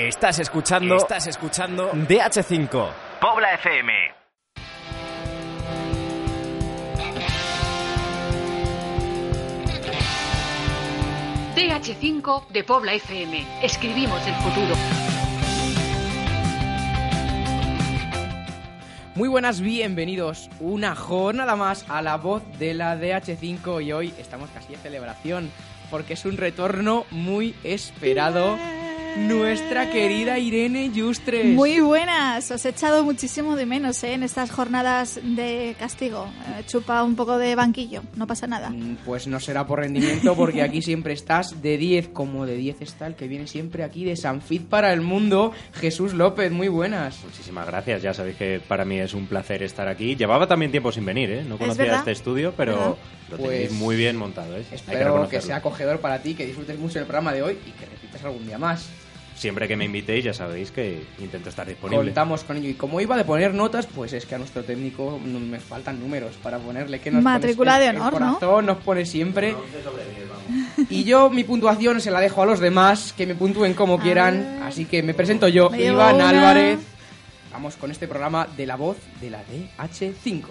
Estás escuchando. Estás escuchando DH5. Pobla FM. DH5 de Pobla FM. Escribimos el futuro. Muy buenas, bienvenidos una jornada más a la voz de la DH5 y hoy estamos casi en celebración porque es un retorno muy esperado. Nuestra querida Irene Yustres. Muy buenas, os he echado muchísimo de menos ¿eh? en estas jornadas de castigo. Eh, chupa un poco de banquillo, no pasa nada. Mm, Pues no será por rendimiento porque aquí siempre estás de 10, como de 10 está el que viene siempre aquí de Sanfit para el mundo, Jesús López, muy buenas. Muchísimas gracias, ya sabéis que para mí es un placer estar aquí. Llevaba también tiempo sin venir, ¿eh? No conocía este estudio, pero ¿Verdad? lo Pues, tenéis muy bien montado, ¿eh? Hay que Espero que, reconocerlo. sea acogedor para ti, que disfrutes mucho del programa de hoy y que repitas algún día más. Siempre que me invitéis ya sabéis que intento estar disponible. Contamos con ello. Y como iba de poner notas, pues es que a nuestro técnico no me faltan números para ponerle que nos Matrícula pones- de honor, el ¿no? corazón nos pone siempre. Y yo mi puntuación se la dejo a los demás, que me puntúen como A quieran. Así que me presento yo, Me Iván una. Álvarez. Vamos con este programa de la voz de la DH5.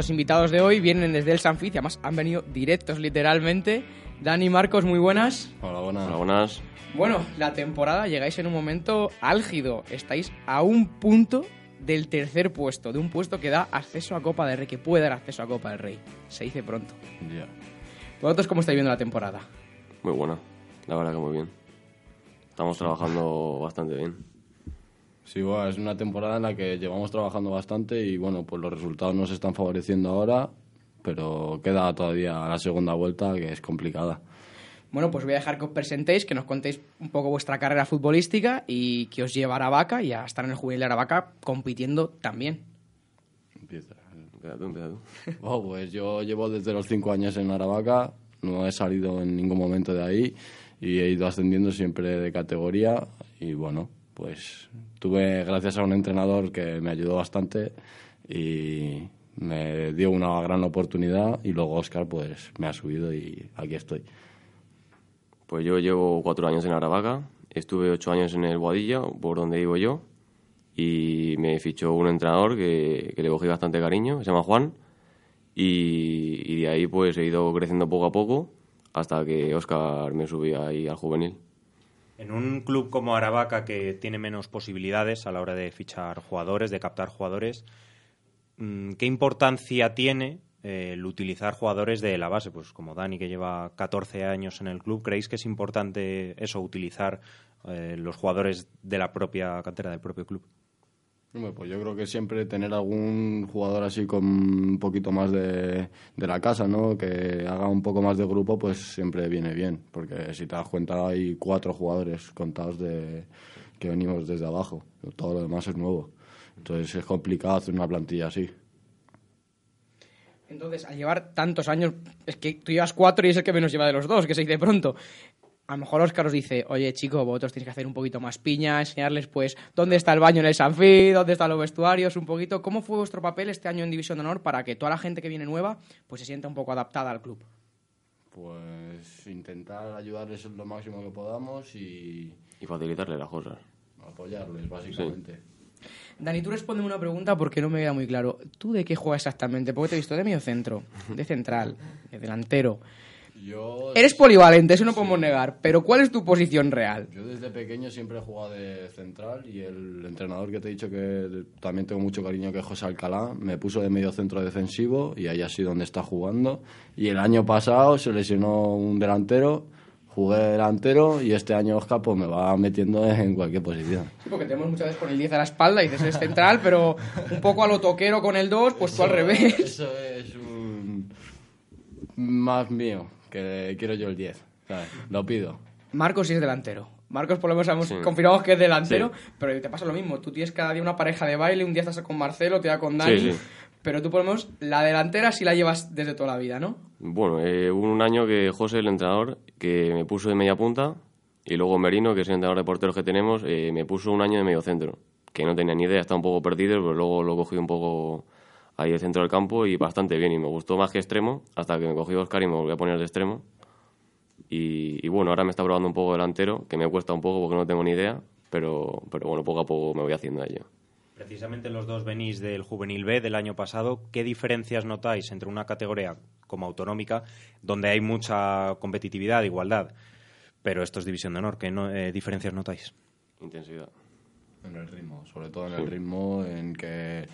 Nuestros invitados de hoy vienen desde el Sanfit y además han venido directos literalmente. Dani y Marcos, muy buenas. Hola, buenas. Hola, buenas. Bueno, la temporada llegáis en un momento álgido. Estáis a un punto del tercer puesto, de un puesto que da acceso a Copa del Rey, que puede dar acceso a Copa del Rey. Se dice pronto. Ya. ¿Vosotros cómo estáis viendo la temporada? Muy buena. La verdad que muy bien. Estamos trabajando bastante bien. Sí, bueno, es una temporada en la que llevamos trabajando bastante y bueno, pues los resultados nos están favoreciendo ahora, pero queda todavía la segunda vuelta que es complicada. Bueno, pues voy a dejar que os presentéis, que nos contéis un poco vuestra carrera futbolística y que os lleva a Aravaca y a estar en el juvenil de Aravaca compitiendo también. Empieza. Oh, pues yo llevo desde los cinco años en Aravaca, no he salido en ningún momento de ahí y he ido ascendiendo siempre de categoría y bueno, pues tuve gracias a un entrenador que me ayudó bastante y me dio una gran oportunidad y luego Oscar pues me ha subido y aquí estoy. Pues yo llevo cuatro años en Aravaca. Estuve ocho años en el Boadilla, por donde vivo yo. Y me fichó un entrenador que, le cogí bastante cariño, se llama Juan. Y, y de ahí pues he ido creciendo poco a poco hasta que Oscar me subió ahí al juvenil. En un club como Aravaca, que tiene menos posibilidades a la hora de fichar jugadores, de captar jugadores, mm, ¿qué importancia tiene eh, el utilizar jugadores de la base? Pues como Dani, que lleva 14 años en el club, ¿creéis que es importante eso, utilizar eh, los jugadores de la propia cantera, del propio club? Pues yo creo que siempre tener algún jugador así con un poquito más de, de la casa, ¿no? Que haga un poco más de grupo, pues siempre viene bien. Porque si te das cuenta hay cuatro jugadores contados de que venimos desde abajo. Todo lo demás es nuevo. Entonces es complicado hacer una plantilla así. Entonces, al llevar tantos años, es que tú llevas cuatro y es el que menos lleva de los dos, que se dice pronto. A lo mejor Óscar os dice, oye chico, vosotros tenéis que hacer un poquito más piña, enseñarles pues dónde está el baño en el Sanfi, dónde están los vestuarios, un poquito. ¿Cómo fue vuestro papel este año en División de Honor para que toda la gente que viene nueva pues se sienta un poco adaptada al club? Pues intentar ayudarles lo máximo que podamos y Y facilitarle las cosas. apoyarles, básicamente. Dani, tú respóndeme una pregunta porque no me queda muy claro. ¿Tú de qué juegas exactamente? Porque te he visto de medio centro, de central, de delantero. Yo, Eres polivalente, eso no podemos negar, pero ¿cuál es tu posición real? Yo desde pequeño siempre he jugado de central y el entrenador que te he dicho que también tengo mucho cariño, que es José Alcalá, me puso de medio centro defensivo y ahí así donde está jugando. Y el año pasado se lesionó un delantero, jugué de delantero y este año Oscar pues me va metiendo en cualquier posición. Sí, porque tenemos muchas veces con el 10 a la espalda y dices es central, pero un poco a lo toquero con el 2, pues tú al revés. Eso es un más mío, que quiero yo el 10, ¿sabes? Lo pido. Marcos sí es delantero. Marcos por lo menos hemos Sí. confirmado que es delantero, Sí. pero te pasa lo mismo. Tú tienes cada día una pareja de baile, un día estás con Marcelo, te da con Dani. Sí, sí. Pero tú, por lo menos, la delantera sí la llevas desde toda la vida, ¿no? Bueno, eh, hubo un año que José, el entrenador, que me puso de media punta y luego Merino, que es el entrenador de porteros que tenemos, eh, me puso un año de medio centro, que no tenía ni idea, estaba un poco perdido, pero luego lo cogí un poco ahí de centro del campo y bastante bien y me gustó más que extremo hasta que me cogió Oscar y me volví a poner de extremo. Y, y bueno, ahora me está probando un poco delantero, que me cuesta un poco porque no tengo ni idea, pero, pero bueno, poco a poco me voy haciendo a ello. Precisamente los dos venís del Juvenil B del año pasado. ¿Qué diferencias notáis entre una categoría como autonómica, donde hay mucha competitividad, igualdad, pero esto es división de honor? ¿Qué no- eh, diferencias notáis? Intensidad. En el ritmo, sobre todo en el ritmo, en que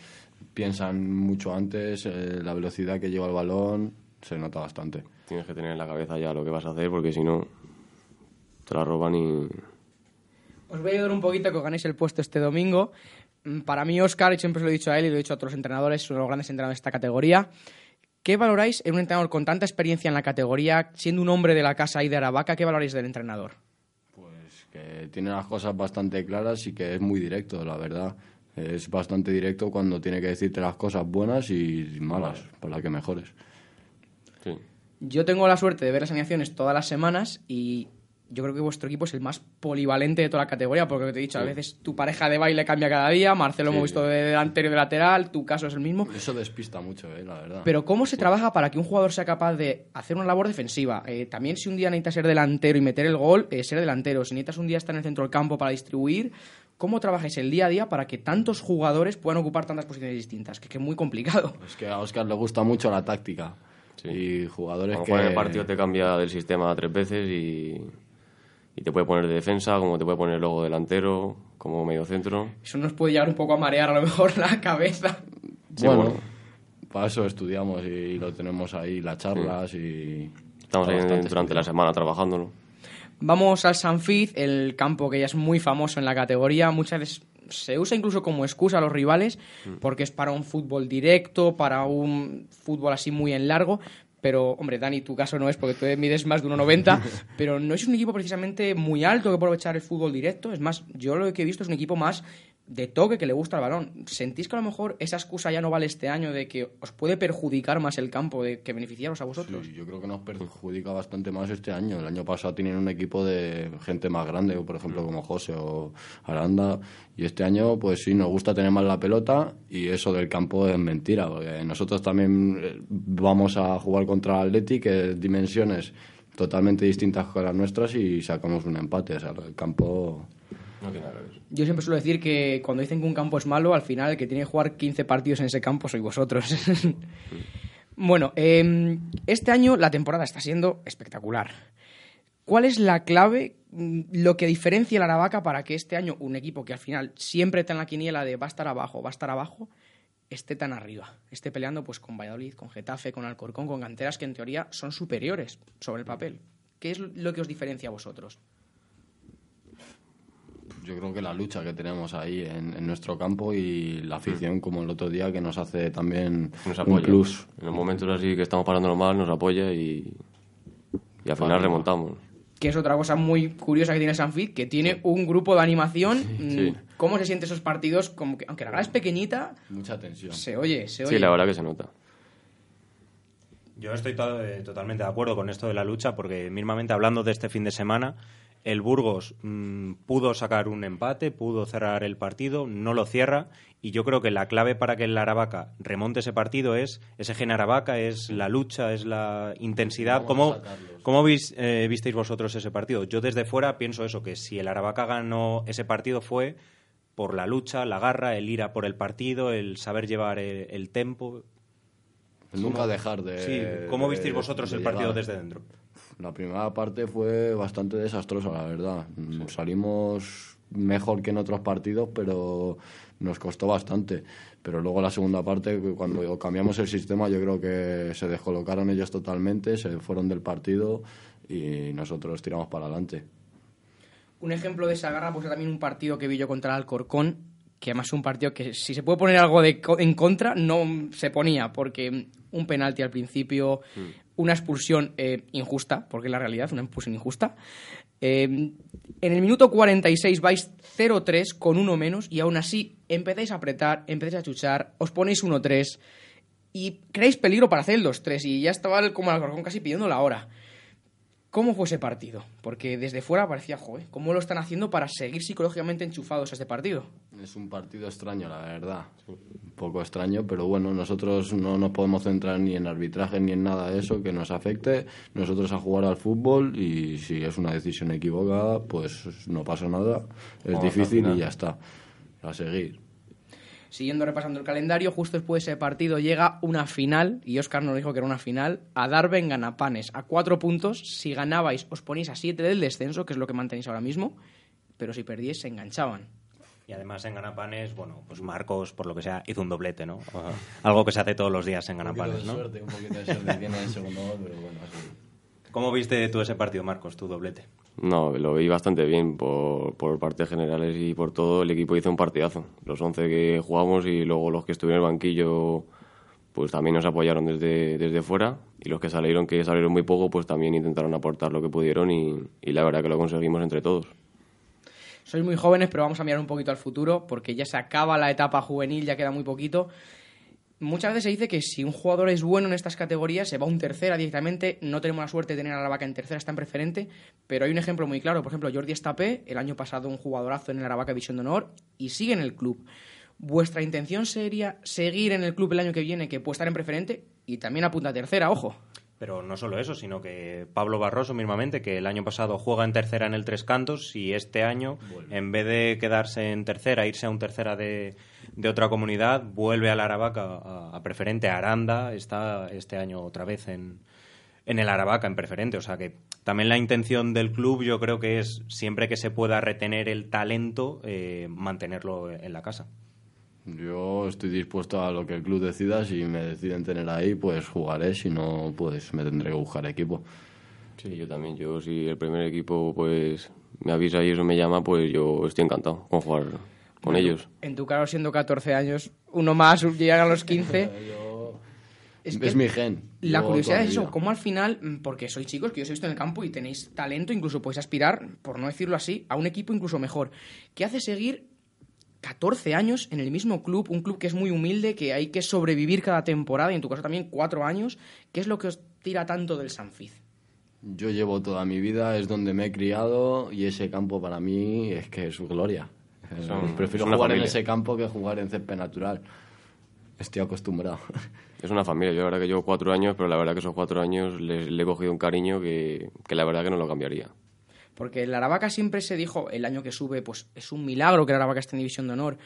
piensan mucho antes, eh, la velocidad que lleva el balón, se nota bastante. Tienes que tener en la cabeza ya lo que vas a hacer porque si no te la roban y... Os voy a ayudar un poquito que os ganéis el puesto este domingo. Mm, Para mí, Oscar, y siempre se lo he dicho a él y lo he dicho a otros entrenadores, son los grandes entrenadores de esta categoría. ¿Qué valoráis en un entrenador con tanta experiencia en la categoría, siendo un hombre de la casa y de Aravaca? ¿Qué valoráis del entrenador? Pues que tiene las cosas bastante claras y que es muy directo, la verdad. Es bastante directo cuando tiene que decirte las cosas buenas y malas, para que mejores. Sí. Yo tengo la suerte de ver las animaciones todas las semanas y yo creo que vuestro equipo es el más polivalente de toda la categoría, porque te he dicho, a veces tu pareja de baile cambia cada día, Marcelo hemos visto de delantero y de lateral, tu caso es el mismo. Eso despista mucho, eh, la verdad. Pero ¿cómo se trabaja para que un jugador sea capaz de hacer una labor defensiva? Eh, también si un día necesitas ser delantero y meter el gol, eh, ser delantero. Si necesitas un día estar en el centro del campo para distribuir, ¿cómo trabajáis el día a día para que tantos jugadores puedan ocupar tantas posiciones distintas? Que, que es muy complicado. Es que a Oscar le gusta mucho la táctica. Sí. Y jugadores A lo que... en el partido te cambia del sistema tres veces y, y te puede poner de defensa, como te puede poner luego delantero, como medio centro. Eso nos puede llegar un poco a marear a lo mejor la cabeza. Sí, bueno, bueno. para eso estudiamos y lo tenemos ahí, las charlas y... Estamos ahí durante la semana trabajándolo. Vamos al Sanfid, el campo que ya es muy famoso en la categoría. Muchas veces se usa incluso como excusa a los rivales, porque es para un fútbol directo, para un fútbol así muy en largo. Pero, hombre, Dani, tu caso no es porque tú mides más de 1,90, pero no es un equipo precisamente muy alto que puede aprovechar el fútbol directo. Es más, yo lo que he visto es un equipo más de toque que le gusta el balón. ¿Sentís que a lo mejor esa excusa ya no vale este año de que os puede perjudicar más el campo de que beneficiaros a vosotros? Sí, yo creo que nos perjudica bastante más este año. El año pasado tenían un equipo de gente más grande, por ejemplo como José o Aranda, y este año pues sí, nos gusta tener más la pelota y eso del campo es mentira, porque nosotros también eh, vamos a jugar contra el Athletic, que es dimensiones totalmente distintas que las nuestras y sacamos un empate. O sea, el campo... No tiene nada que ver. Yo siempre suelo decir que cuando dicen que un campo es malo, al final el que tiene que jugar 15 partidos en ese campo sois vosotros. bueno, eh, este año la temporada está siendo espectacular. ¿Cuál es la clave, mm, lo que diferencia el Aravaca para que este año un equipo que al final siempre está en la quiniela de va a estar abajo, va a estar abajo, esté tan arriba? Esté peleando pues con Valladolid, con Getafe, con Alcorcón, con canteras que en teoría son superiores sobre el papel. ¿Qué es lo que os diferencia a vosotros? Yo creo que la lucha que tenemos ahí en, en nuestro campo y la afición, como el otro día, que nos hace también Nos un apoya. plus. En los momentos así que estamos parándolo mal, nos apoya y, y al final Vale. remontamos. que es otra cosa muy curiosa que tiene Sanfit, que tiene un grupo de animación. Mm, sí. ¿Cómo se sienten esos partidos? Como que, aunque la grada es pequeñita, Mucha tensión. se oye, se oye. Sí, la verdad que se nota. Yo estoy to- eh, totalmente de acuerdo con esto de la lucha porque, mismamente hablando de este fin de semana, el Burgos mm, pudo sacar un empate, pudo cerrar el partido, no lo cierra y yo creo que la clave para que el Aravaca remonte ese partido es ese gen Aravaca, es la lucha, es la intensidad. ¿Cómo, cómo vis- eh, visteis vosotros ese partido? Yo desde fuera pienso eso, que si el Aravaca ganó ese partido fue por la lucha, la garra, el ir a por el partido, el saber llevar el, el tempo. Nunca dejar de. Sí, ¿cómo de- visteis vosotros de el partido llegar. desde dentro? La primera parte fue bastante desastrosa, la verdad. Mm, Salimos mejor que en otros partidos, pero nos costó bastante. Pero luego la segunda parte, cuando cambiamos el sistema, yo creo que se descolocaron ellos totalmente, se fueron del partido y nosotros tiramos para adelante. Un ejemplo de esa garra, pues también un partido que vi yo contra el Alcorcón, que además es un partido que si se puede poner algo de co- en contra, no se ponía, porque un penalti al principio, una expulsión eh, injusta, porque es la realidad, una expulsión injusta. Eh, en el minuto 46 vais 0-3 con uno menos y aún así empezáis a apretar, empezáis a chuchar, os ponéis 1-3. y creáis peligro para hacer el 2-3 y ya estaba el- como el Alcorcón casi pidiendo la hora. ¿Cómo fue ese partido? Porque desde fuera parecía, joder, ¿cómo lo están haciendo para seguir psicológicamente enchufados a este partido? Es un partido extraño, la verdad. Un poco extraño, pero bueno, nosotros no nos podemos centrar ni en arbitraje ni en nada de eso que nos afecte. Nosotros a jugar al fútbol y si es una decisión equivocada, pues no pasa nada. Es Vamos difícil y ya está. A seguir. Siguiendo repasando el calendario, justo después de ese partido llega una final, y Oscar nos dijo que era una final, a Darbe en Ganapanes, a cuatro puntos. Si ganabais, os ponéis a siete del descenso, que es lo que mantenéis ahora mismo, pero si perdíais, se enganchaban. Y además en Ganapanes, bueno, pues Marcos, por lo que sea, hizo un doblete, ¿no? Algo que se hace todos los días en Ganapanes, ¿no? un poquito de suerte tiene el segundo gol, pero bueno, así. ¿Cómo viste tú ese partido, Marcos, tu doblete? No, lo vi bastante bien por, por partes generales y por todo. El equipo hizo un partidazo. Los 11 que jugamos y luego los que estuvieron en el banquillo pues también nos apoyaron desde, desde fuera y los que salieron, que salieron muy poco, pues también intentaron aportar lo que pudieron y, y la verdad que lo conseguimos entre todos. Sois muy jóvenes, pero vamos a mirar un poquito al futuro, porque ya se acaba la etapa juvenil, ya queda muy poquito. Muchas veces se dice que si un jugador es bueno en estas categorías, se va a un tercera directamente. No tenemos la suerte de tener a la vaca en tercera, está en preferente. Pero hay un ejemplo muy claro. Por ejemplo, Jordi Estapé, el año pasado un jugadorazo en el Aravaca División de Honor, y sigue en el club. ¿Vuestra intención sería seguir en el club el año que viene, que puede estar en preferente? Y también apunta a tercera, ojo. Pero no solo eso, sino que Pablo Barroso mismamente, que el año pasado juega en tercera en el Tres Cantos y este año, en vez de quedarse en tercera, irse a un tercera de, de otra comunidad, vuelve a la Aravaca a, a preferente, a Aranda, está este año otra vez en, en el Aravaca en preferente. O sea que también la intención del club yo creo que es, siempre que se pueda retener el talento, eh, mantenerlo en la casa. Yo estoy dispuesto a lo que el club decida. Si me deciden tener ahí, pues jugaré. Si no, pues me tendré que buscar equipo. Sí, yo también. Yo si el primer equipo pues me avisa y eso me llama, pues yo estoy encantado con jugar con ellos. En tu caso, siendo 14 años, uno más, llegan a los 15. Es, que mi gen. La Yo curiosidad es eso, cómo al final, mm, porque sois chicos, que yo os he visto en el campo y tenéis talento, incluso podéis aspirar, por no decirlo así, a un equipo incluso mejor. ¿Qué hace seguir 14 años en el mismo club, un club que es muy humilde, que hay que sobrevivir cada temporada, y en tu caso también 4 años? ¿Qué es lo que os tira tanto del Sanfiz? Yo llevo toda mi vida, es donde me he criado y ese campo para mí es que es su gloria. Eh, Son- Prefiero es una jugar en familia. ese campo que jugar en césped natural. Estoy acostumbrado. Es una familia. Yo la verdad que llevo cuatro años, pero la verdad que esos cuatro años le, le he cogido un cariño que, que la verdad que no lo cambiaría. Porque el Aravaca siempre se dijo, el año que sube, pues es un milagro que el Aravaca esté en División de Honor.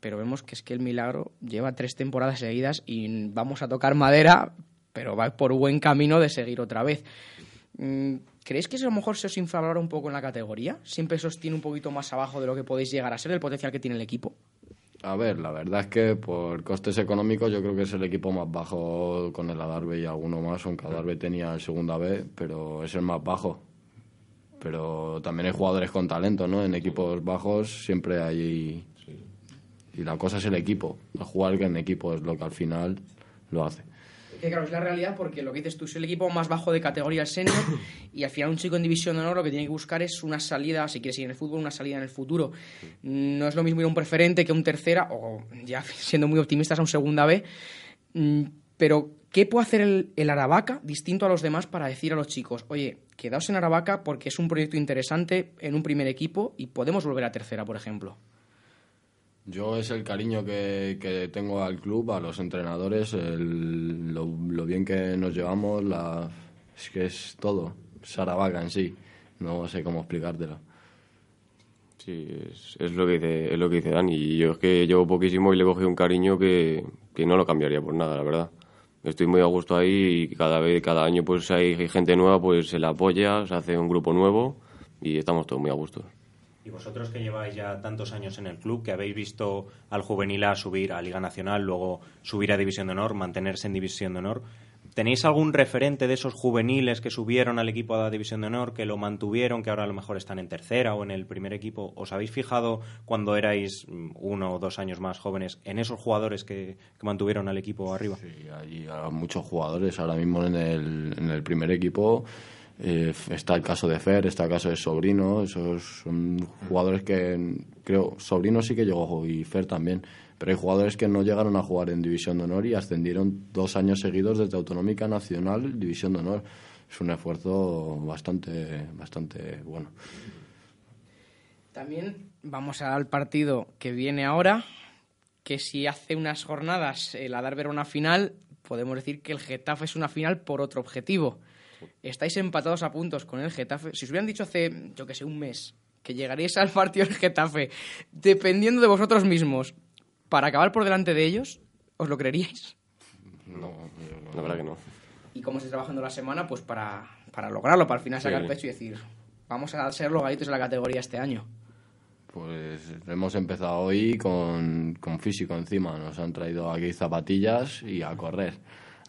Pero vemos que es que el milagro lleva tres temporadas seguidas y vamos a tocar madera, pero va por buen camino de seguir otra vez. ¿Creéis que eso a lo mejor se os infravalora un poco en la categoría? ¿Siempre se os tiene un poquito más abajo de lo que podéis llegar a ser, el potencial que tiene el equipo? A ver, la verdad es que por costes económicos yo creo que es el equipo más bajo con el Adarve y alguno más, aunque Adarve tenía el segunda B, pero es el más bajo. Pero también hay jugadores con talento, ¿no? En equipos bajos siempre hay... Y la cosa es el equipo. El jugar en equipo es lo que al final lo hace. Que claro, es la realidad porque lo que dices tú es el equipo más bajo de categoría el senior y al final un chico en división de honor lo que tiene que buscar es una salida, si quiere seguir en el fútbol, una salida en el futuro. No es lo mismo ir a un preferente que a un tercera o ya siendo muy optimistas a un segunda B. Mm, Pero, ¿qué puede hacer el, el Aravaca distinto a los demás para decir a los chicos, oye, quedaos en Aravaca porque es un proyecto interesante en un primer equipo y podemos volver a tercera, por ejemplo? Yo es el cariño que, que tengo al club, a los entrenadores, el- lo, lo bien que nos llevamos, la, es que es todo, Saravaca en sí, no sé cómo explicártelo. Sí, es, lo que dice, es lo que dice Dani. Yo es que llevo poquísimo y le he cogido un cariño que, que no lo cambiaría por nada, la verdad. Estoy muy a gusto ahí y cada vez, cada año pues hay gente nueva, pues se la apoya, se hace un grupo nuevo y estamos todos muy a gusto. Y vosotros que lleváis ya tantos años en el club, que habéis visto al juvenil A subir a Liga Nacional, luego subir a División de Honor, mantenerse en División de Honor, ¿tenéis algún referente de esos juveniles que subieron al equipo de la División de Honor, que lo mantuvieron, que ahora a lo mejor están en tercera o en el primer equipo? ¿Os habéis fijado cuando erais mm, uno o dos años más jóvenes en esos jugadores que, que mantuvieron al equipo arriba? Sí, hay a muchos jugadores ahora mismo en el, en el primer equipo. Eh, está el caso de Fer, está el caso de Sobrino, esos son jugadores que creo, Sobrino sí que llegó y Fer también, Pero hay jugadores que no llegaron a jugar en División de Honor y ascendieron dos años seguidos desde Autonómica Nacional, División de Honor. Es un esfuerzo bastante, bastante bueno. También vamos al partido que viene ahora, que si hace unas jornadas el Adarve era una final, podemos decir que el Getafe es una final por otro objetivo. Estáis empatados a puntos con el Getafe. Si os hubieran dicho hace, yo que sé, un mes, que llegaríais al partido del Getafe, dependiendo de vosotros mismos, para acabar por delante de ellos, ¿os lo creeríais? No, la verdad que no. ¿Y cómo estáis trabajando la semana? Pues para, para lograrlo, para al final sacar Sí. pecho y decir, vamos a ser los gallitos de la categoría este año. Pues hemos empezado hoy con, con físico encima. Nos han traído aquí zapatillas y a correr.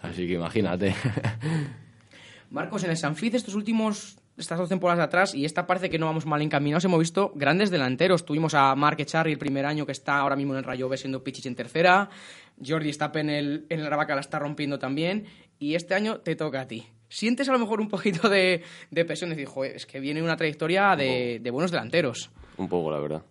Así que imagínate. Marcos, en el Sanfid estos últimos, estas dos temporadas de atrás, y esta parece que no vamos mal encaminados, hemos visto grandes delanteros. Tuvimos a Marc Echarri el primer año, que está ahora mismo en el Rayo B siendo Pichichi en tercera. Jordi Stapp en el, en el Aravaca la está rompiendo también. Y este año te toca a ti. ¿Sientes a lo mejor un poquito de, de presión? Decir, joder, es que viene una trayectoria de, de buenos delanteros. Un poco, la verdad.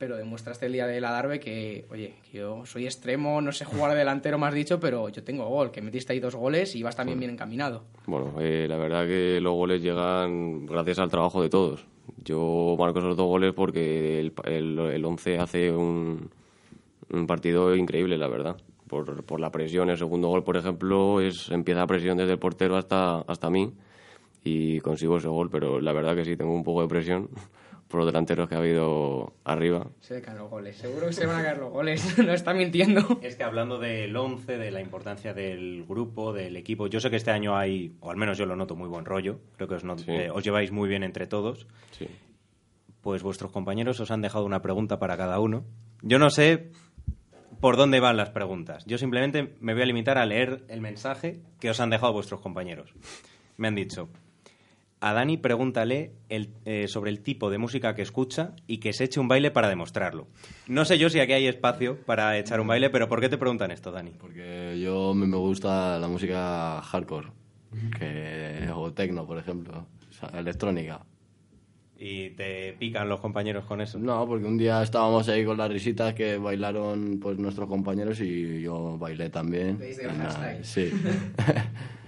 Pero demostraste el día de la Darbe que, oye, que yo soy extremo, no sé jugar de delantero, has dicho, pero yo tengo gol, que metiste ahí dos goles y vas también bien encaminado. Bueno, eh, la verdad que los goles llegan gracias al trabajo de todos. Yo marco esos dos goles porque el, el, el 11 hace un, un partido increíble, la verdad. Por, por la presión, el segundo gol, por ejemplo, es empieza la presión desde el portero hasta, hasta mí y consigo ese gol, pero la verdad que sí tengo un poco de presión por los delanteros que ha habido arriba. Se le caen los goles, seguro que se van a caer los goles, no está mintiendo. Es que hablando del 11, de la importancia del grupo, del equipo, yo sé que este año hay, o al menos yo lo noto, muy buen rollo. Creo que os, not- Sí. eh, os lleváis muy bien entre todos. Sí. Pues vuestros compañeros os han dejado una pregunta para cada uno. Yo no sé por dónde van las preguntas. Yo simplemente me voy a limitar a leer el mensaje que os han dejado vuestros compañeros. Me han dicho, a Dani pregúntale el- eh, sobre el tipo de música que escucha y que se eche un baile para demostrarlo. No sé yo si aquí hay espacio para echar un baile, pero ¿por qué te preguntan esto, Dani? Porque yo me gusta la música hardcore. Que, o techno, por ejemplo. O sea, electrónica. ¿Y te pican los compañeros con eso? No, porque un día estábamos ahí con las risitas que bailaron pues nuestros compañeros y yo bailé también. Sí.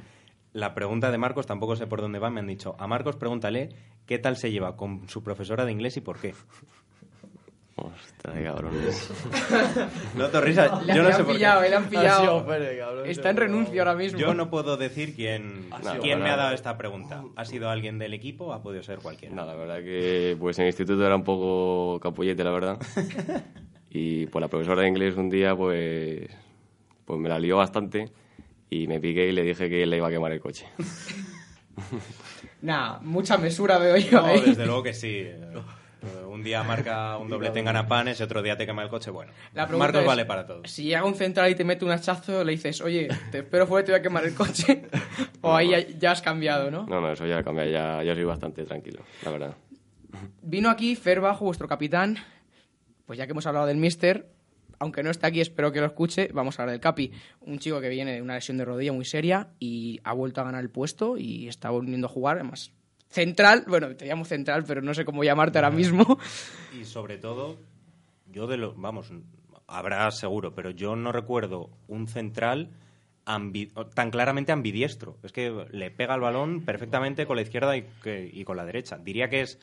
La pregunta de Marcos tampoco sé por dónde va. Me han dicho, a Marcos pregúntale qué tal se lleva con su profesora de inglés y por qué. Ostras, cabrones. No te risas, Le, yo no le sé han por pillado, qué. le han pillado. Pérez, cabrón, Está en renuncio ahora mismo. Yo no puedo decir quién, me ha dado esta pregunta. ¿Ha sido alguien del equipo o ha podido ser cualquiera? No, la verdad que pues en el instituto era un poco capullete, la verdad. Y pues la profesora de inglés un día pues, pues me la lió bastante y me piqué y le dije que le iba a quemar el coche. Nah, mucha mesura veo yo No, ahí. desde luego que sí. Un día marca un doblete en ganapanes y otro día te quema el coche. Bueno, La Marcos es, vale para todo. Si llega un central y te mete un hachazo, le dices, oye, te espero fuera, te voy a quemar el coche. o ahí ya, ya has cambiado, ¿no? No, no, eso ya cambia, ya, ya soy bastante tranquilo, la verdad. Vino aquí Fer Bajo, vuestro capitán. Pues ya que hemos hablado del Mister, aunque no está aquí, espero que lo escuche, vamos a hablar del Capi. Un chico que viene de una lesión de rodilla muy seria y ha vuelto a ganar el puesto y está volviendo a jugar, además. Central, bueno, te llamo central, pero no sé cómo llamarte ahora mismo. Y sobre todo, yo de lo. Vamos, habrá seguro, pero yo no recuerdo un central ambi- tan claramente ambidiestro. Es que le pega el balón perfectamente con la izquierda y, que- y con la derecha. Diría que es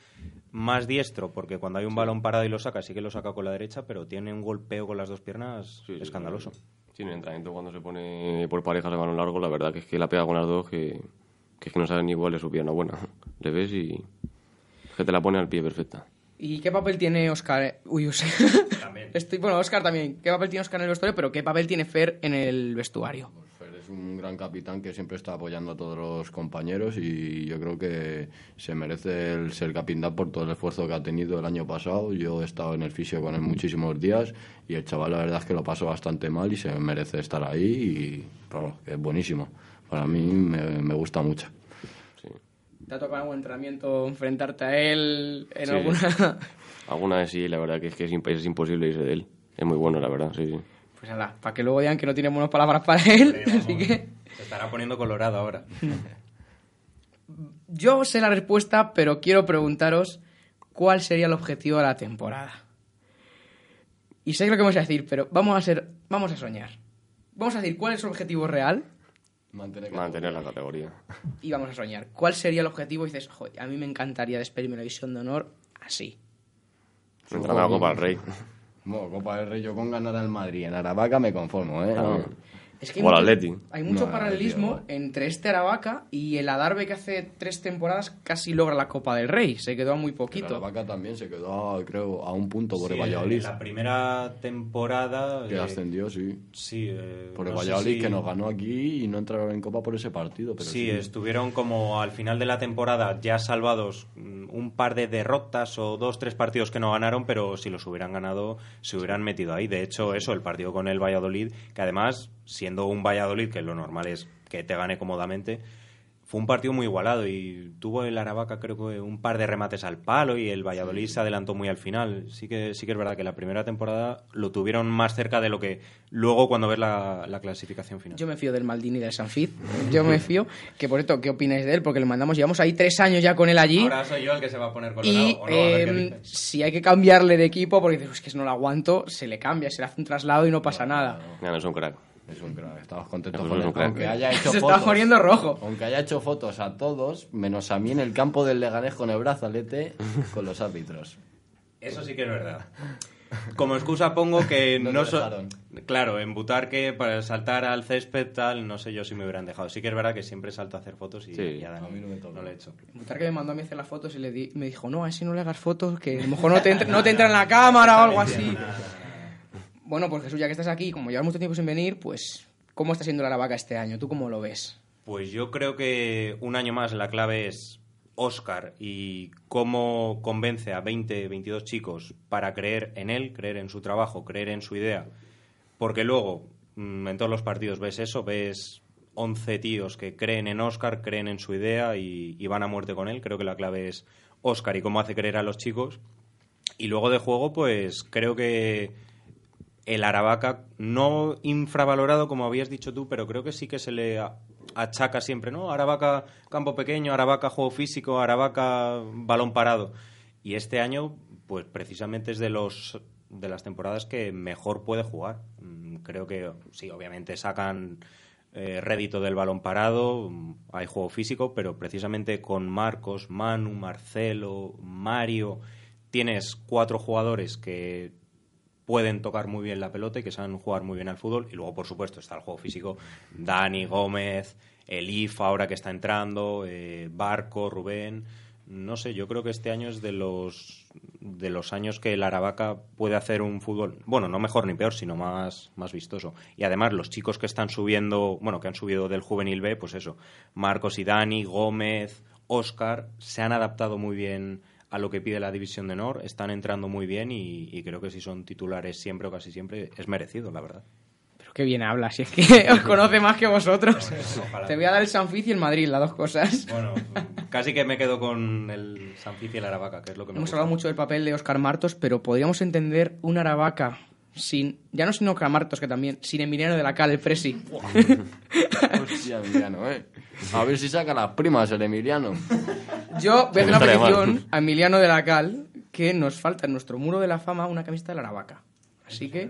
más diestro, porque cuando hay un balón parado y lo saca, sí que lo saca con la derecha, pero tiene un golpeo con las dos piernas Sí, sí, escandaloso. Sí, en el entrenamiento cuando se pone por parejas de balón largo, la verdad que es que la pega con las dos que, que es que no saben ni cuál es su pierna buena. Le ves y que te la pone al pie perfecta. ¿Y qué papel tiene Oscar? Uy, o sea, También. Estoy, bueno, Oscar también. ¿Qué papel tiene Oscar en el vestuario? Pero ¿qué papel tiene Fer en el vestuario? Un gran capitán que siempre está apoyando a todos los compañeros y yo creo que se merece el ser capitán por todo el esfuerzo que ha tenido el año pasado. Yo he estado en el fisio con él muchísimos días y el chaval la verdad es que lo pasó bastante mal y se merece estar ahí y claro, que es buenísimo. Para mí me, me gusta mucho. ¿Te ha tocado en algún entrenamiento enfrentarte a él en Sí. alguna...? Alguna vez sí, la verdad que es que es imposible irse de él. Es muy bueno, la verdad, sí, sí. Pues nada, para que luego digan que no tiene buenas palabras para él. Así que Se estará poniendo colorado ahora. yo sé la respuesta, pero quiero preguntaros cuál sería el objetivo de la temporada. Y sé lo que vamos a decir, pero vamos a ser, vamos a soñar. Vamos a decir cuál es el objetivo real Mantener, Mantener la categoría. y vamos a soñar. ¿Cuál sería el objetivo? Y dices, joder, a mí me encantaría despedirme de la visión de honor así. Entrar a la Copa del Rey. Bueno, Copa del Rey, yo con ganar al Madrid. En Aravaca me conformo, ¿eh? Es que hay O mucho, Atleti. hay mucho No, paralelismo tío. entre este Aravaca y el Adarve que hace tres temporadas casi logra la Copa del Rey. Se quedó a muy El poquito. Aravaca también se quedó, creo, a un punto por el Valladolid. La primera temporada. Que eh, ascendió, sí. Sí, eh, Por el no Valladolid, si- que nos ganó aquí y no entraron en Copa por ese partido. Pero sí, sí, estuvieron como al final de la temporada ya salvados mm, un par de derrotas o dos, tres partidos que no ganaron, pero si los hubieran ganado se hubieran metido ahí. De hecho, eso, el partido con el Valladolid, que además, siendo un Valladolid, que lo normal es que te gane cómodamente, fue un partido muy igualado y tuvo el Aravaca creo que un par de remates al palo y el Valladolid se adelantó muy al final. Sí que sí que es verdad que la primera temporada lo tuvieron más cerca de lo que luego cuando ves la, la clasificación final. Yo me fío del Maldini y del Sanfid. Yo me fío. Que por esto, ¿qué opináis de él? Porque le mandamos, llevamos ahí tres años ya con él allí. Ahora soy yo el que se va a poner Y colorado. eh, dices. si hay que cambiarle de equipo, porque dices, "Pues es que no lo aguanto, se le cambia, se le hace un traslado y no pasa nada. Ya no es un crack. Es un crack, estamos contentos con él. Aunque haya hecho Se fotos. está poniendo rojo. Aunque haya hecho fotos a todos, menos a mí en el campo del Leganés con el brazalete con los árbitros. Eso sí que es verdad. Como excusa pongo que No no, so-. Claro, en Butarque para saltar al césped tal, no sé yo si me hubieran dejado. Sí que es verdad que siempre salto a hacer fotos y Sí. ya Dani, A mí no me toca. lo he hecho. Butarque me mandó a mí hacer las fotos y le di- me dijo, no, a ese no le hagas fotos, que a lo mejor no te, entra, no te entra en la cámara o algo así. Bueno, pues Jesús, ya que estás aquí, como llevas mucho tiempo sin venir, pues, ¿cómo está siendo la Aravaca este año? ¿Tú cómo lo ves? Pues yo creo que un año más la clave es Oscar y cómo convence a 20, 22 chicos para creer en él, creer en su trabajo, creer en su idea. Porque luego, mm, en todos los partidos ves eso, ves 11 tíos que creen en Oscar, creen en su idea y, y van a muerte con él. Creo que la clave es Oscar y cómo hace creer a los chicos. Y luego de juego, pues creo que el Aravaca, no infravalorado como habías dicho tú, pero creo que sí que se le achaca siempre, ¿no? Aravaca campo pequeño, Aravaca juego físico, Aravaca balón parado. Y este año, pues precisamente es de los de las temporadas que mejor puede jugar. Mm, Creo que sí, obviamente sacan eh, rédito del balón parado, mm, hay juego físico, pero precisamente con Marcos, Manu, Marcelo, Mario, tienes cuatro jugadores que pueden tocar muy bien la pelota y que saben jugar muy bien al fútbol. Y luego, por supuesto, está el juego físico. Dani, Gómez, Elif ahora que está entrando, eh, Barco, Rubén. No sé, yo creo que este año es de los de los años que el Aravaca puede hacer un fútbol, bueno, no mejor ni peor, sino más, más vistoso. Y además los chicos que están subiendo, bueno, que han subido del juvenil B, pues eso, Marcos y Dani, Gómez, Oscar, se han adaptado muy bien a lo que pide la división de honor, están entrando muy bien y, y creo que si son titulares siempre o casi siempre es merecido, la verdad. Pero qué bien hablas, si es que os conoce más que vosotros. ojalá. Te voy a dar el Sanfiz y el Madrid, las dos cosas. Bueno, casi que me quedo con el Sanfici y el Aravaca, que es lo que me Hemos gusta. hablado mucho del papel de Oscar Martos, pero podríamos entender una Aravaca sin, ya no sin Oscar Martos, que también, sin Emiliano de la Cal, el Presi. Hostia, Emiliano, ¿eh? A ver si saca las primas el Emiliano. Yo voy a hacer una petición a Emiliano de la Cal que nos falta en nuestro muro de la fama una camiseta de la Aravaca. Así que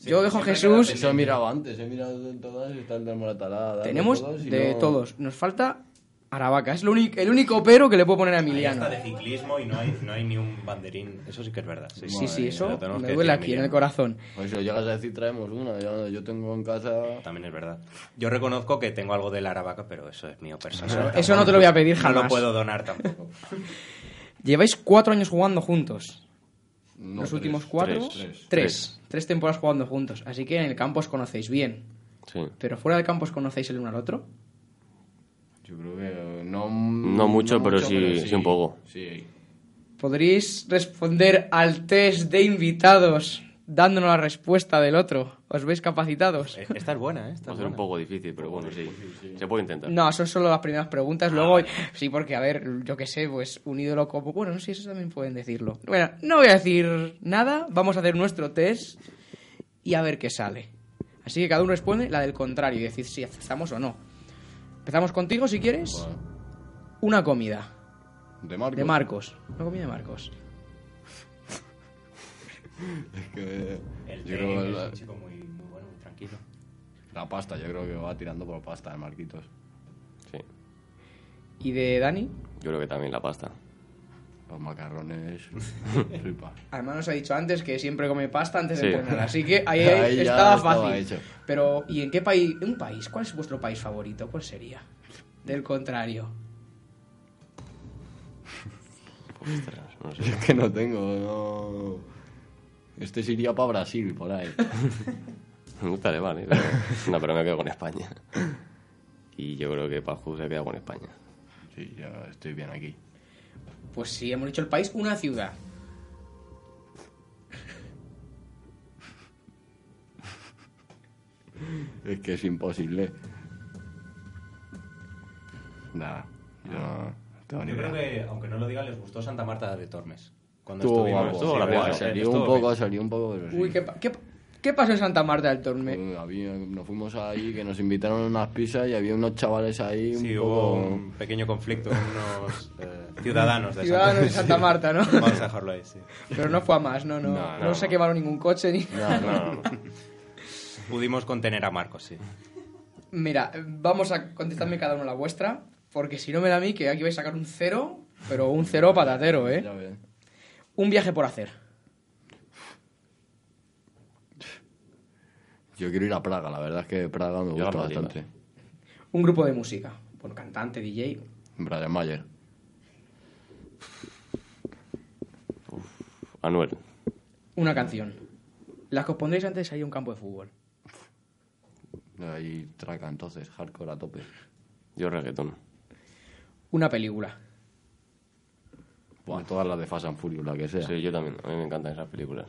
yo dejo a Jesús. Eso he mirado antes, he mirado de todas y está el de Moratalada. Tenemos de no- todos. Nos falta Aravaca. Es lo único, el único pero que le puedo poner a Ahí Emiliano. está de ciclismo y no hay, no hay ni un banderín. Eso sí que es verdad. Sí, Sí, eso me duele aquí en el Emiliano. corazón. Pues si lo llegas a decir, traemos una. Yo, yo tengo en casa. También es verdad. Yo reconozco que tengo algo de la Aravaca, pero eso es mío personal. Eso no te lo voy a pedir No jamás. lo puedo donar tampoco. Lleváis cuatro años jugando juntos. No, Los tres, últimos cuatro. tres, Tres. Tres temporadas jugando juntos. Así que en el campo os conocéis bien. Sí. Pero fuera del campo os conocéis el uno al otro. Yo creo que no. No mucho, pero sí- sí un poco. Sí. ¿Podríais responder al test de invitados dándonos la respuesta del otro? ¿Os veis capacitados? Eh, Esta es buena, ¿eh? Esta Va a ser un poco difícil, pero bueno, sí. Se puede intentar. No, son solo las primeras preguntas. Luego, sí, porque, a ver, yo qué sé, pues un ídolo como. Bueno, sí, eso también pueden decirlo. Bueno, no voy a decir nada. Vamos a hacer nuestro test y a ver qué sale. Así que cada uno responde la del contrario y decir si aceptamos o no. Empezamos contigo si quieres. Bueno, Una comida de Marcos. de Marcos. Una comida de Marcos. Es que El yo creo que es la, un chico muy, muy bueno, muy tranquilo. la pasta, yo creo que va tirando por pasta de Marquitos. Sí. ¿Y de Dani? Yo creo que también la pasta. Los macarrones, flipa. Además nos ha dicho antes que siempre come pasta antes de Sí. entrenar, así que ahí, Ahí ya estaba estaba fácil. hecho. Pero, ¿y en qué país? ¿Un país? ¿Cuál es vuestro país favorito? ¿Cuál sería? Del contrario. Ostras, no sé. Es que no tengo, no... Este se iría para Brasil, por ahí. Me gusta Alemania, pero... No, pero me quedo con España. Y yo creo que Paju se queda con España. Sí, ya estoy bien aquí. Pues sí, hemos dicho el país, una ciudad. Es que es imposible. Nada, yo no tengo ni Yo idea. creo que, aunque no lo digan, les gustó Santa Marta de Tormes. Cuando Estuvo estuvimos, guapo, estuvo sí, gracioso. guay, salió Estuvo un poco, bien. salió un poco, pero sí. Uy, ¿qué, pa- qué, qué pasó en Santa Marta del Torme? Uh, había- nos fuimos ahí, que nos invitaron a unas pizzas y había unos chavales ahí un Sí, poco... hubo un pequeño conflicto con unos eh, ciudadanos de Ciudadanos de Santa. Marta, ¿no? Vamos a dejarlo ahí, sí. Pero no fue a más, no, no. No, No, no, se no. quemaron ningún coche ni... No, no, no. Pudimos contener a Marcos, sí. Mira, vamos a contestarme cada uno la vuestra, porque si no me da a mí que aquí vais a sacar un cero, pero un cero patatero, ¿eh? Ya ves. Un viaje por hacer. Yo quiero ir a Praga, la verdad es que Praga me Yo gusta Madrid, bastante. Un grupo de música. Bueno, cantante, DJ. Brian Mayer. Anuel. Una canción. Las que os pondréis antes de salir a un campo de fútbol. Ahí traca entonces, hardcore a tope. Yo reggaetón. Una película. Buah, todas las de Fast and Furious, la que sea. Sí, yo también. A mí me encantan esas películas.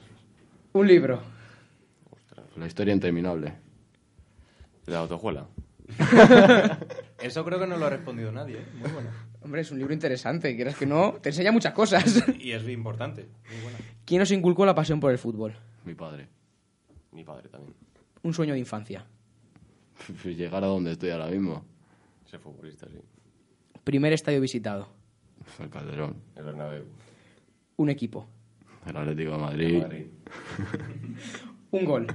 Un libro. La historia interminable. ¿De la autojuela? Eso creo que no lo ha respondido nadie, ¿eh? Muy bueno. Hombre, es un libro interesante, quieras que no, te enseña muchas cosas. Y es importante, muy buena. ¿Quién os inculcó la pasión por el fútbol? Mi padre. Mi padre también. Un sueño de infancia. Llegar a donde estoy ahora mismo. Ese futbolista, sí. Primer estadio visitado. El Calderón. El Bernabéu. Un equipo. El Atlético de Madrid. Madrid. Un gol.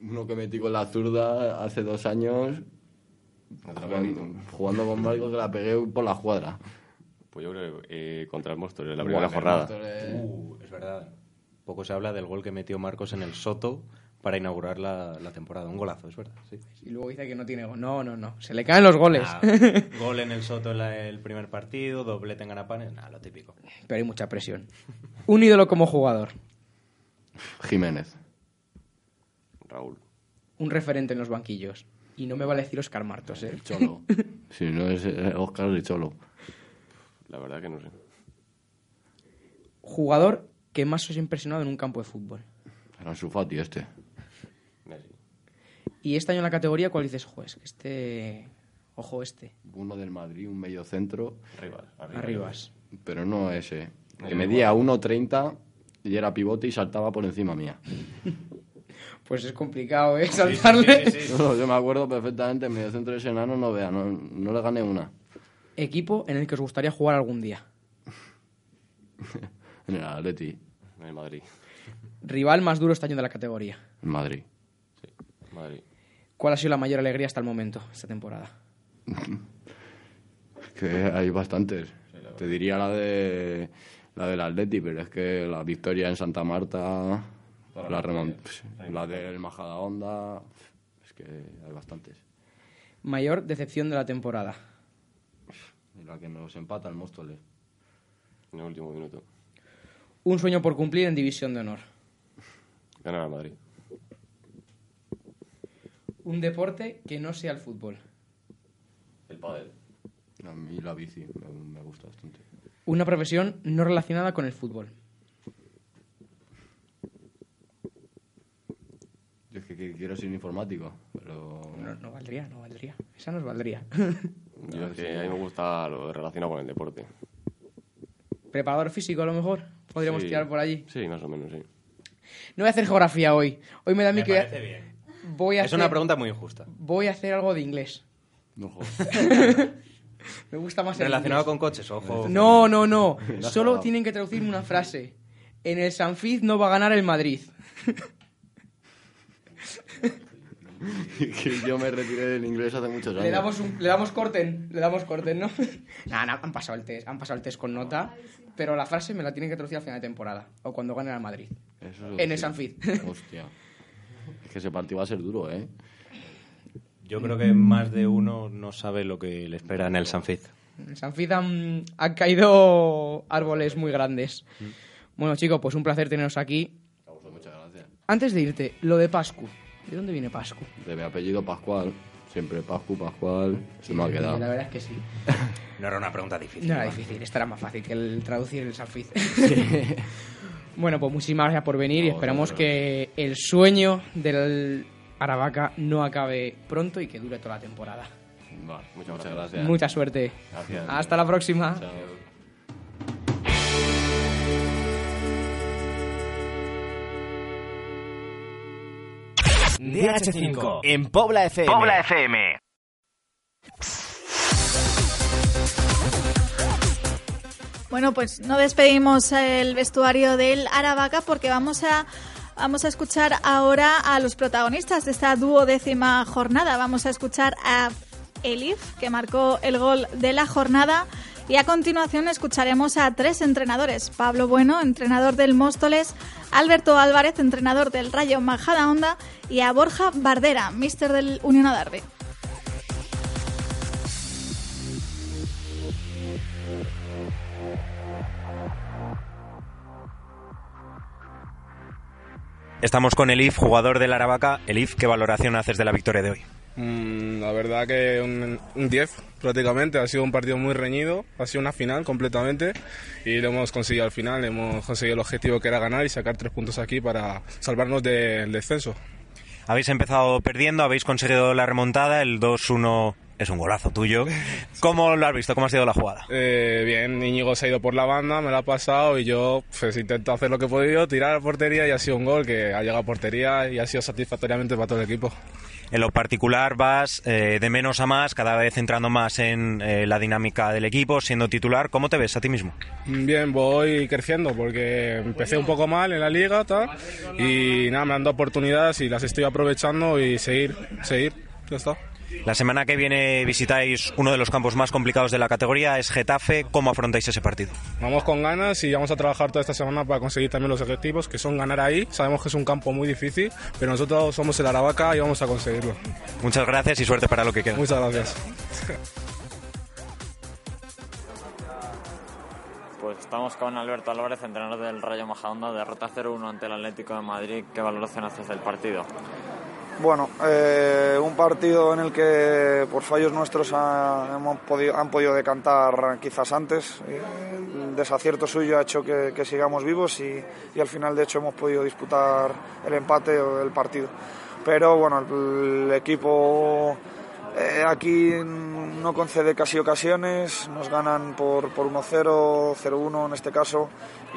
Uno que metí con la zurda hace dos años. Jugando, jugando con Marcos que la pegué por la escuadra. Pues yo creo que eh, contra el Monstruo, en la primera jornada. Uh, es verdad. Poco se habla del gol que metió Marcos en el Soto para inaugurar la, la temporada. Un golazo, es verdad, sí. Y luego dice que no tiene gol. No, no, no. Se le caen los goles. Ah, gol en el Soto en la- el primer partido, doblete en Ganapanes, nada, lo típico. Pero hay mucha presión. Un ídolo como jugador. Jiménez. Raúl. Un referente en los banquillos. Y no me vale decir Oscar Martos, ¿eh? El Cholo. si no es eh, Oscar el Cholo. La verdad que no sé. Jugador que más os ha impresionado en un campo de fútbol. Era su Fati este. Messi. Y este año en la categoría, ¿cuál dices? Juez, que este... Ojo este. Uno del Madrid, un medio centro. Arriba. Arriba. Arribas. Pero no ese. Que medía 1.30 y era pivote y saltaba por encima mía. Pues es complicado, ¿eh? Saltarle. Sí, sí, sí, sí. No, yo me acuerdo perfectamente, el medio centro de ese enano no vea, no, no le gané una. Equipo en el que os gustaría jugar algún día. En el Atleti, En el Madrid. Rival más duro este año de la categoría. en Madrid. Sí. Madrid. ¿Cuál ha sido la mayor alegría hasta el momento, esta temporada? Que hay bastantes. Te diría la de la del Atleti, pero es que la victoria en Santa Marta, la, remont- la del Majada Honda, es que hay bastantes. Mayor decepción de la temporada. Y la que nos empata el Móstoles. En el último minuto. Un sueño por cumplir en División de Honor. Ganar al Madrid. Un deporte que no sea el fútbol. El pádel. A mí la bici me, me gusta bastante. Una profesión no relacionada con el fútbol. Yo es que, que quiero ser informático, pero... No, no valdría, no valdría. Esa nos valdría. Yo es que a mí me gusta lo relacionado con el deporte. Preparador físico, a lo mejor. Podríamos Sí. tirar por allí. Sí, más o menos, sí. No voy a hacer geografía hoy. Hoy me da a mí Me que parece bien. voy a Es hacer... una pregunta muy injusta. Voy a hacer algo de inglés. No. Me gusta más el Relacionado inglés. con coches, ojo. No, no, no. Solo tienen que traducirme una frase. En el Sanfiz no va a ganar el Madrid. que yo me retiré del inglés hace muchos años. Le damos, un, le damos corten, le damos corten, ¿no? Nada, nah, han pasado el test, han pasado el test con nota, pero la frase me la tienen que traducir al final de temporada, o cuando gane al Madrid. Eso en sí. el Sanfiz. Hostia. Es que ese partido va a ser duro, ¿eh? Yo creo que más de uno no sabe lo que le espera en el Sanfiz. En el Sanfiz han, han caído árboles muy grandes. Bueno, chicos, pues un placer teneros aquí. Muchas gracias. Antes de irte, lo de Pascu. ¿De dónde viene Pascu? De mi apellido Pascual. Siempre Pascu, Pascual. Se me ha La quedado. verdad es que sí. No era una pregunta difícil. No era difícil, esta era más fácil que el traducir el Sanfiz. bueno, pues muchísimas gracias por venir y esperamos que el sueño del Aravaca no acabe pronto y que dure toda la temporada. Vale, muchas, muchas gracias. Mucha suerte. Gracias. Hasta la próxima. Chao. DH5 en Pobla FM. Pobla FM. Bueno, pues no despedimos el vestuario del Aravaca porque vamos a vamos a escuchar ahora a los protagonistas de esta duodécima jornada. Vamos a escuchar a Elif, que marcó el gol de la jornada, y a continuación escucharemos a tres entrenadores: Pablo Bueno, entrenador del Móstoles, Alberto Álvarez, entrenador del Rayo Majadahonda, y a Borja Bardera, míster del Unión Adarve. Estamos con Elif, jugador del Aravaca. Elif, ¿qué valoración haces de la victoria de hoy? Mm, la verdad que un un 10 prácticamente, ha sido un partido muy reñido, ha sido una final completamente y lo hemos conseguido al final, hemos conseguido el objetivo que era ganar y sacar tres puntos aquí para salvarnos del descenso. Habéis empezado perdiendo, habéis conseguido la remontada, el 2-1 es un golazo tuyo. ¿Cómo lo has visto? ¿Cómo ha sido la jugada? Eh, bien, Íñigo se ha ido por la banda, me lo ha pasado y yo pues intento hacer lo que he podido, tirar a portería y ha sido un gol que ha llegado a portería y ha sido satisfactoriamente para todo el equipo. En lo particular vas eh, de menos a más, cada vez entrando más en eh, la dinámica del equipo, siendo titular. ¿Cómo te ves a ti mismo? Bien, voy creciendo porque empecé un poco mal en la liga tal, y nada, me han dado oportunidades y las estoy aprovechando y seguir, seguir, ya está. La semana que viene visitáis uno de los campos más complicados de la categoría, es Getafe. ¿Cómo afrontáis ese partido? Vamos con ganas y vamos a trabajar toda esta semana para conseguir también los objetivos, que son ganar ahí. Sabemos que es un campo muy difícil, pero nosotros somos el Aravaca y vamos a conseguirlo. Muchas gracias y suerte para lo que queda. Muchas gracias. Pues estamos con Alberto Álvarez, entrenador del Rayo Majadahonda, derrota 0-1 ante el Atlético de Madrid. ¿Qué valoración haces del partido? Bueno, eh, un partido en el que por fallos nuestros hemos podido, han podido decantar quizás antes. El desacierto suyo ha hecho que, sigamos vivos y, al final de hecho hemos podido disputar el empate o el partido. Pero bueno, el equipo eh, aquí no concede casi ocasiones, nos ganan por, por 1-0, 0-1 en este caso,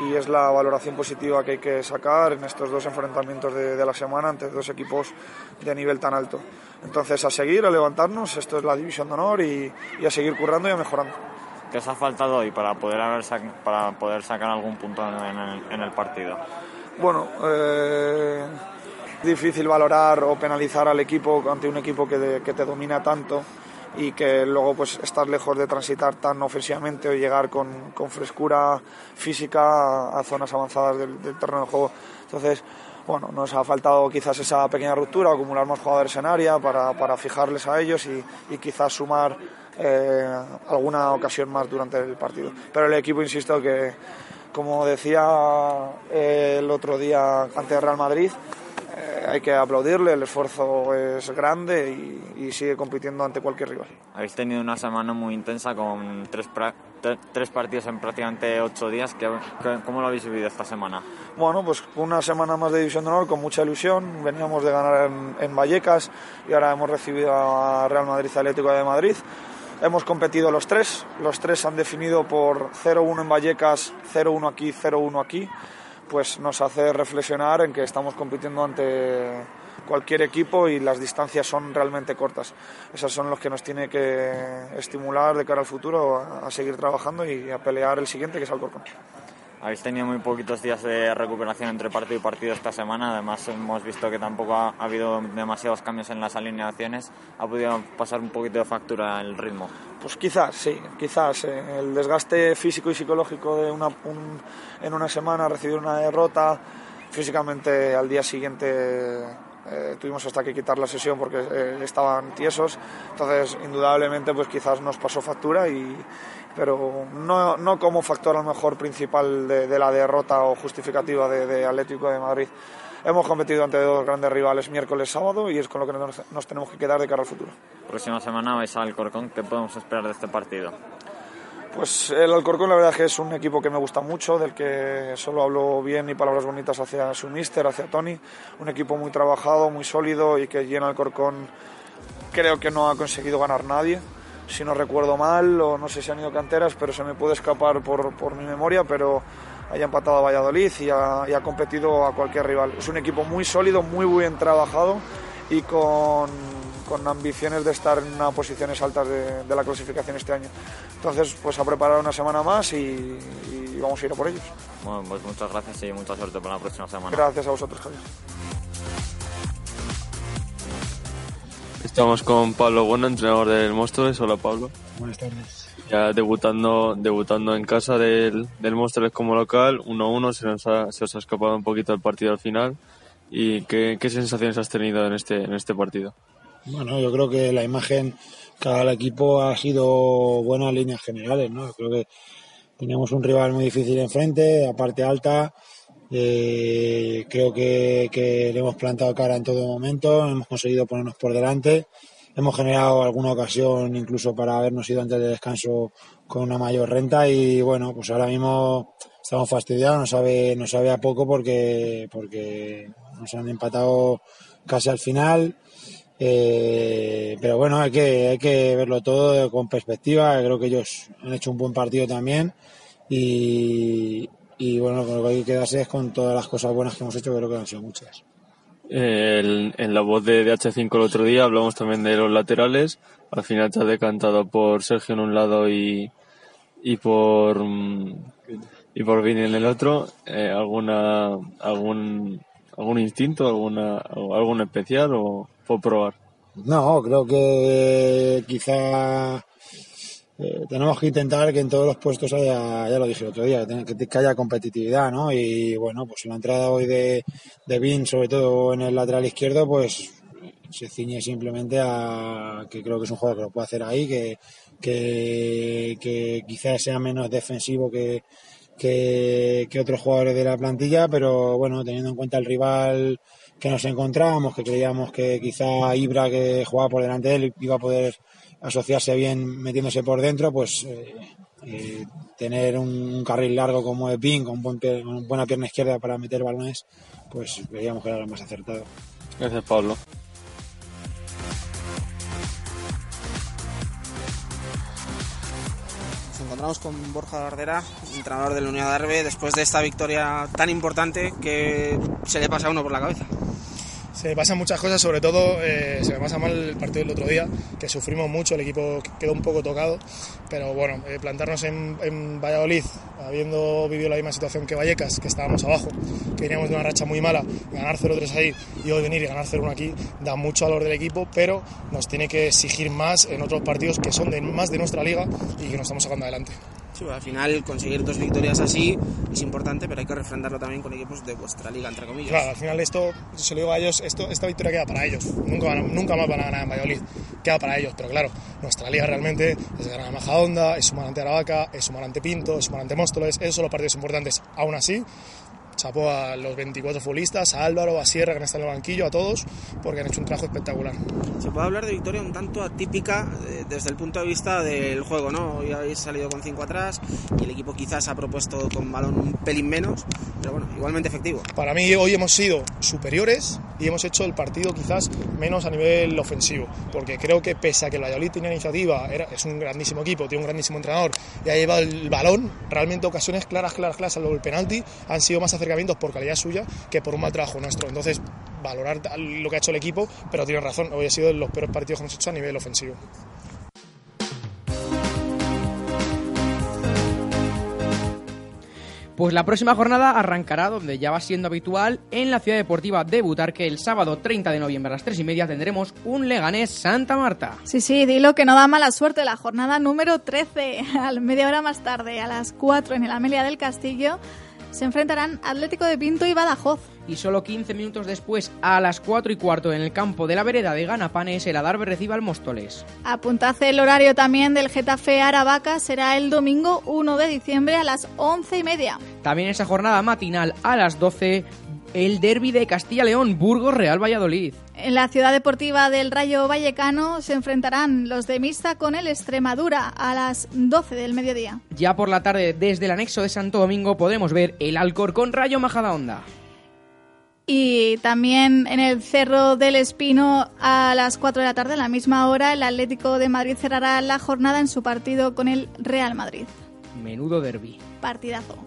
y es la valoración positiva que hay que sacar en estos dos enfrentamientos de, de la semana ante dos equipos de nivel tan alto. Entonces, a seguir, a levantarnos, esto es la división de honor y, y a seguir currando y a mejorando. ¿Qué os ha faltado hoy para poder, haber para poder sacar algún punto en el, en el partido? Bueno, eh, difícil valorar o penalizar al equipo ante un equipo que, de- que te domina tanto y que luego pues estás lejos de transitar tan ofensivamente o llegar con, con frescura física a, a zonas avanzadas del, del terreno de juego. Entonces, bueno, nos ha faltado quizás esa pequeña ruptura, acumular más jugadores en área para, para fijarles a ellos y, y quizás sumar eh, alguna ocasión más durante el partido. Pero el equipo, insisto, que como decía eh, el otro día ante Real Madrid, eh, hay que aplaudirle, el esfuerzo es grande y, y sigue compitiendo ante cualquier rival. Habéis tenido una semana muy intensa con tres, tre- tres partidos en prácticamente ocho días. ¿Qué- qué- ¿Cómo lo habéis vivido esta semana? Bueno, pues una semana más de División de Honor con mucha ilusión. Veníamos de ganar en, en Vallecas y ahora hemos recibido a Real Madrid Atlético de Madrid. Hemos competido los tres. Los tres han definido por 0-1 en Vallecas, 0-1 aquí, 0-1 aquí. Pues nos hace reflexionar en que estamos compitiendo ante cualquier equipo y las distancias son realmente cortas. Esos son los que nos tiene que estimular de cara al futuro a, a seguir trabajando y a pelear el siguiente, que es Alcorcón. Habéis tenido muy poquitos días de recuperación entre partido y partido esta semana. Además, hemos visto que tampoco ha, habido demasiados cambios en las alineaciones. ¿Ha podido pasar un poquito de factura el ritmo? Pues quizás, sí, quizás. Eh, el desgaste físico y psicológico de una, en una semana, recibir una derrota, físicamente al día siguiente eh, tuvimos hasta que quitar la sesión porque eh, estaban tiesos, entonces indudablemente pues quizás nos pasó factura y pero no, no como factor a lo mejor principal de, la derrota o justificativa de, Atlético de Madrid. Hemos competido ante dos grandes rivales miércoles sábado y es con lo que nos, nos tenemos que quedar de cara al futuro. Próxima semana vais al Corcón, ¿qué podemos esperar de este partido? Pues el Alcorcón la verdad es que es un equipo que me gusta mucho, del que solo hablo bien y palabras bonitas hacia su mister, hacia Tony. Un equipo muy trabajado, muy sólido y que llena Alcorcón creo que no ha conseguido ganar nadie. Si no recuerdo mal, o no sé si han ido canteras, pero se me puede escapar por, por mi memoria, pero haya empatado a Valladolid y ha, y ha competido a cualquier rival. Es un equipo muy sólido, muy bien trabajado y con con ambiciones de estar en unas posiciones altas de, la clasificación este año. Entonces, pues a preparar una semana más y, vamos a ir a por ellos. Bueno, pues muchas gracias y mucha suerte para la próxima semana. Gracias a vosotros, Javier. Estamos con Pablo Bueno, entrenador del Móstoles. Hola, Pablo. Buenas tardes. Ya debutando, debutando en casa del, del Móstoles como local, 1-1, se, se os ha escapado un poquito el partido al final. ¿Y qué, qué sensaciones has tenido en este, en este partido? Bueno, yo creo que la imagen cada equipo ha sido buena en líneas generales, ¿no? Creo que teníamos un rival muy difícil enfrente, a parte alta. Eh, creo que, le hemos plantado cara en todo momento, hemos conseguido ponernos por delante, hemos generado alguna ocasión incluso para habernos ido antes del descanso con una mayor renta y bueno, pues ahora mismo estamos fastidiados, no sabe, no sabe a poco porque, porque nos han empatado casi al final eh, pero bueno, hay que, hay que verlo todo con perspectiva. Creo que ellos han hecho un buen partido también. Y, y bueno, lo que hay que quedarse es con todas las cosas buenas que hemos hecho, creo que han sido muchas. en la voz de DH5 el otro día hablamos también de los laterales. Al final te has decantado por Sergio en un lado y, y por y por Vini en el otro. Eh, ¿Alguna algún algún instinto, alguna algún especial o por probar? No, creo que quizá eh, tenemos que intentar que en todos los puestos haya, ya lo dije el otro día, que, haya competitividad, ¿no? Y bueno, pues la entrada hoy de, de Bin, sobre todo en el lateral izquierdo, pues se ciñe simplemente a que creo que es un juego que lo puede hacer ahí, que, que, que quizás sea menos defensivo que, que, que otros jugadores de la plantilla, pero bueno, teniendo en cuenta el rival que nos encontrábamos, que creíamos que quizá Ibra, que jugaba por delante de él, iba a poder asociarse bien metiéndose por dentro, pues eh, eh, tener un carril largo como es Ping, con, buen con buena pierna izquierda para meter balones, pues creíamos que era lo más acertado. Gracias, Pablo. Nos encontramos con Borja Gardera, entrenador de la Unidad de Arbe, después de esta victoria tan importante que se le pasa a uno por la cabeza. Se me pasan muchas cosas, sobre todo eh, se me pasa mal el partido del otro día, que sufrimos mucho, el equipo quedó un poco tocado, pero bueno, eh, plantarnos en, en, Valladolid, habiendo vivido la misma situación que Vallecas, que estábamos abajo, que veníamos de una racha muy mala, ganar 0-3 ahí y hoy venir y ganar 0-1 aquí, da mucho valor del equipo, pero nos tiene que exigir más en otros partidos que son más de nuestra liga y que nos estamos sacando adelante. Al final conseguir dos victorias así es importante, pero hay que refrendarlo también con equipos de vuestra liga, entre comillas. Claro, al final esto, se lo digo a ellos, esta victoria queda para ellos. Nunca, nunca más van a ganar en Valladolid. Queda para ellos, pero claro, nuestra liga realmente es ganar a Majadonda, es sumar ante Aravaca, es sumar ante Pinto, es sumar ante Móstoles, esos son los partidos importantes. Aún así, chapó a los 24 futbolistas, a Álvaro, a Sierra, que están en el banquillo, a todos, porque han hecho un trabajo espectacular. Se puede hablar de victoria un tanto atípica eh, desde el punto de vista del juego, ¿no? Hoy habéis salido con 5 atrás y el equipo quizás ha propuesto con balón un pelín menos, pero bueno, igualmente efectivo. Para mí hoy hemos sido superiores y hemos hecho el partido quizás menos a nivel ofensivo, porque creo que pese a que el Valladolid tenía iniciativa, era, es un grandísimo equipo, tiene un grandísimo entrenador y ha llevado el balón, realmente ocasiones claras, claras, claras, salvo el penalti, han sido más acercamientos por calidad suya que por un mal trabajo nuestro. Entonces, valorar lo que ha hecho el equipo, pero tiene razón, hoy ha sido de los peores partidos que hemos hecho a nivel ofensivo. Pues la próxima jornada arrancará donde ya va siendo habitual en la ciudad deportiva de Butarque. El sábado 30 de noviembre a las 3 y media tendremos un Leganés Santa Marta. Sí, sí, dilo que no da mala suerte. La jornada número 13, al media hora más tarde, a las 4 en el Amelia del Castillo, se enfrentarán Atlético de Pinto y Badajoz. Y solo 15 minutos después, a las 4 y cuarto, en el campo de la vereda de Ganapanes, el Adarve recibe al Móstoles. Apuntad el horario también del Getafe Aravaca, será el domingo 1 de diciembre a las 11 y media. También esa jornada matinal a las 12, el derby de Castilla-León, Burgos Real Valladolid. En la ciudad deportiva del Rayo Vallecano se enfrentarán los de Mista con el Extremadura a las 12 del mediodía. Ya por la tarde, desde el anexo de Santo Domingo, podemos ver el Alcorcón Rayo Majadahonda. Y también en el Cerro del Espino a las 4 de la tarde, a la misma hora, el Atlético de Madrid cerrará la jornada en su partido con el Real Madrid. Menudo derby. Partidazo.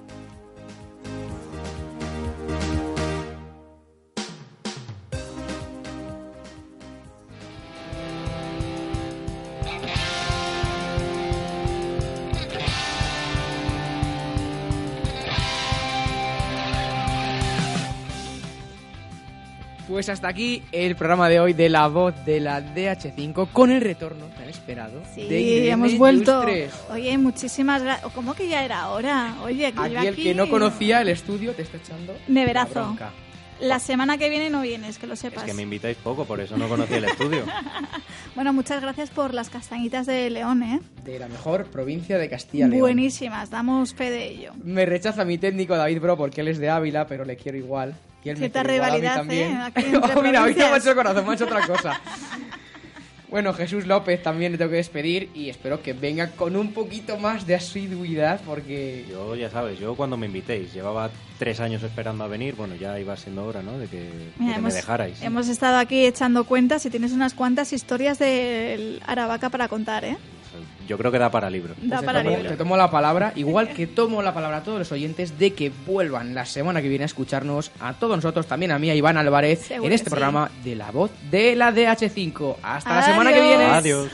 Pues hasta aquí el programa de hoy de la voz de la DH5 con el retorno tan esperado Sí, de Irene hemos vuelto. Oye, muchísimas gracias. ¿Cómo que ya era hora? Oye, que Aquí el aquí- que no conocía el estudio te está echando Neverazo. la. La semana que viene no vienes, que lo Es sepas. que me invitáis poco, por eso no conocí el estudio. Bueno, muchas gracias por las castañitas de León, ¿eh? De la mejor provincia de Castilla y León. Buenísimas, damos fe de ello. Me rechaza mi técnico David Bro porque él es de Ávila, pero le quiero igual. Y él me Cierta igual a mí rivalidad, también. ¿eh? Aquí entre Oh, mira, hoy no me ha hecho corazón, me ha hecho otra cosa. Bueno, Jesús López también le tengo que despedir y espero que venga con un poquito más de asiduidad porque... Yo, ya sabes, yo cuando me invitéis, llevaba tres años esperando a venir, bueno, ya iba siendo hora, ¿no? De que, de Mira, que me dejarais. hemos estado aquí echando cuentas y tienes unas cuantas historias del Aravaca para contar, ¿eh? Yo creo que da para libro. Da Te para tomo- libro. Te tomo la palabra, igual que tomo la palabra a todos los oyentes de que vuelvan la semana que viene a escucharnos, a todos nosotros, también a mí, a Iván Álvarez, Seguro en este sí. programa de La Voz de la DH5. Hasta la semana que viene. Adiós.